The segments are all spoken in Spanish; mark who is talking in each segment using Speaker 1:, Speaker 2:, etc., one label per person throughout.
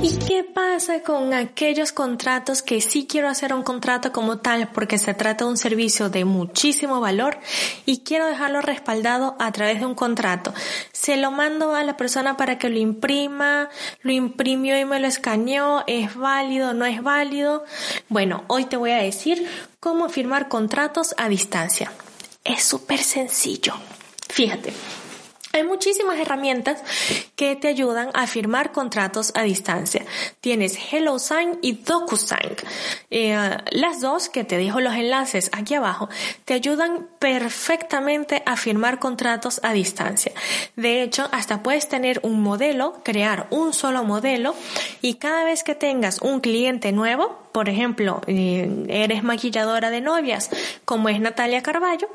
Speaker 1: ¿Y qué pasa con aquellos contratos que sí quiero hacer un contrato como tal porque se trata de un servicio de muchísimo valor y quiero dejarlo respaldado a través de un contrato? Se lo mando a la persona para que lo imprima, lo imprimió y me lo escaneó, es válido, no es válido. Bueno, hoy te voy a decir cómo firmar contratos a distancia. Es súper sencillo. Fíjate. Hay muchísimas herramientas que te ayudan a firmar contratos a distancia. Tienes HelloSign y DocuSign. Eh, las dos, que te dejo los enlaces aquí abajo, te ayudan perfectamente a firmar contratos a distancia. De hecho, hasta puedes tener un modelo, crear un solo modelo y cada vez que tengas un cliente nuevo, por ejemplo, eh, eres maquilladora de novias, como es Natalia Carballo,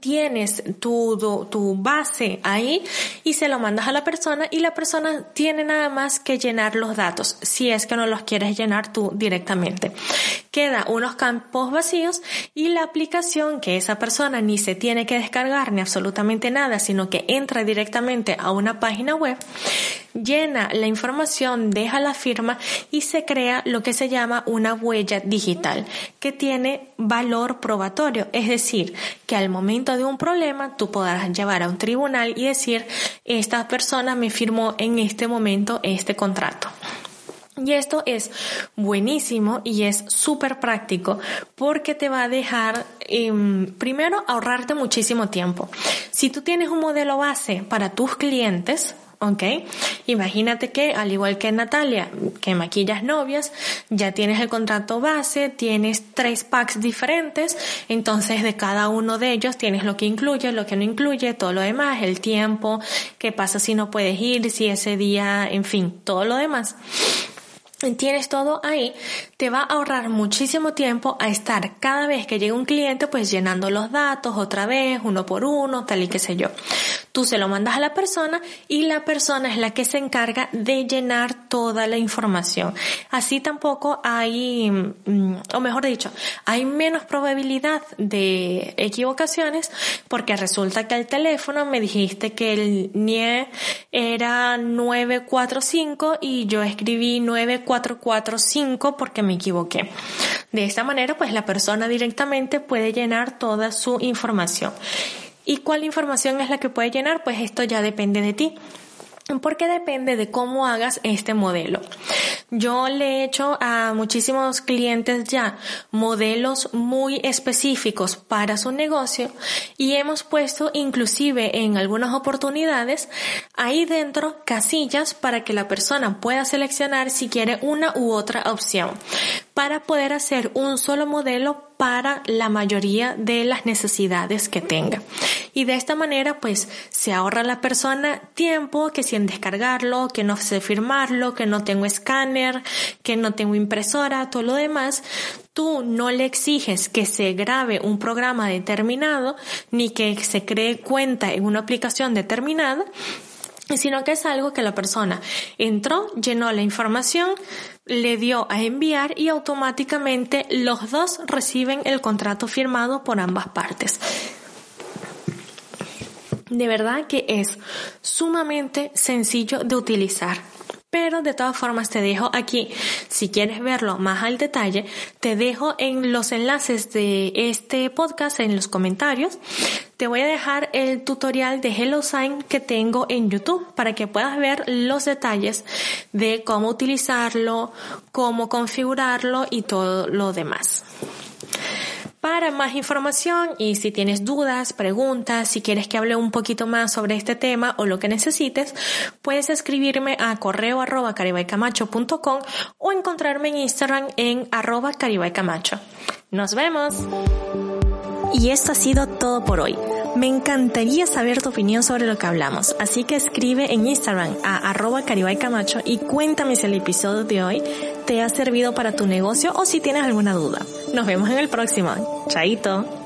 Speaker 1: tienes tu, tu, base ahí y se lo mandas a la persona y la persona tiene nada más que llenar los datos si es que no los quieres llenar tú directamente. Queda unos campos vacíos y la aplicación que esa persona ni se tiene que descargar ni absolutamente nada, sino que entra directamente a una página web llena la información, deja la firma y se crea lo que se llama una huella digital que tiene valor probatorio. Es decir, que al momento de un problema tú podrás llevar a un tribunal y decir, esta persona me firmó en este momento este contrato. Y esto es buenísimo y es súper práctico porque te va a dejar, em, primero, ahorrarte muchísimo tiempo. Si tú tienes un modelo base para tus clientes, ¿ok? Imagínate que, al igual que Natalia, que maquillas novias, ya tienes el contrato base, tienes tres packs diferentes, entonces de cada uno de ellos tienes lo que incluye, lo que no incluye, todo lo demás, el tiempo, qué pasa si no puedes ir, si ese día, en fin, todo lo demás tienes todo ahí, te va a ahorrar muchísimo tiempo a estar cada vez que llega un cliente pues llenando los datos otra vez, uno por uno, tal y qué sé yo. Tú se lo mandas a la persona y la persona es la que se encarga de llenar toda la información. Así tampoco hay, mm, o mejor dicho, hay menos probabilidad de equivocaciones porque resulta que al teléfono me dijiste que el NIE era 945 y yo escribí 9445 porque me equivoqué. De esta manera, pues la persona directamente puede llenar toda su información. ¿Y cuál información es la que puede llenar? Pues esto ya depende de ti porque depende de cómo hagas este modelo. Yo le he hecho a muchísimos clientes ya modelos muy específicos para su negocio y hemos puesto inclusive en algunas oportunidades ahí dentro casillas para que la persona pueda seleccionar si quiere una u otra opción para poder hacer un solo modelo para la mayoría de las necesidades que tenga. Y de esta manera pues se ahorra la persona tiempo que si en descargarlo, que no sé firmarlo, que no tengo escáner, que no tengo impresora, todo lo demás, tú no le exiges que se grabe un programa determinado ni que se cree cuenta en una aplicación determinada, sino que es algo que la persona entró, llenó la información, le dio a enviar y automáticamente los dos reciben el contrato firmado por ambas partes. De verdad que es sumamente sencillo de utilizar. Pero de todas formas te dejo aquí, si quieres verlo más al detalle, te dejo en los enlaces de este podcast, en los comentarios, te voy a dejar el tutorial de HelloSign que tengo en YouTube para que puedas ver los detalles de cómo utilizarlo, cómo configurarlo y todo lo demás. Para más información y si tienes dudas, preguntas, si quieres que hable un poquito más sobre este tema o lo que necesites, puedes escribirme a correo arroba caribaycamacho.com o encontrarme en Instagram en arroba caribaycamacho. ¡Nos vemos! Y esto ha sido todo por hoy. Me encantaría saber tu opinión sobre lo que hablamos, así que escribe en Instagram a arroba camacho y cuéntame si el episodio de hoy te ha servido para tu negocio o si tienes alguna duda. Nos vemos en el próximo. Chaito.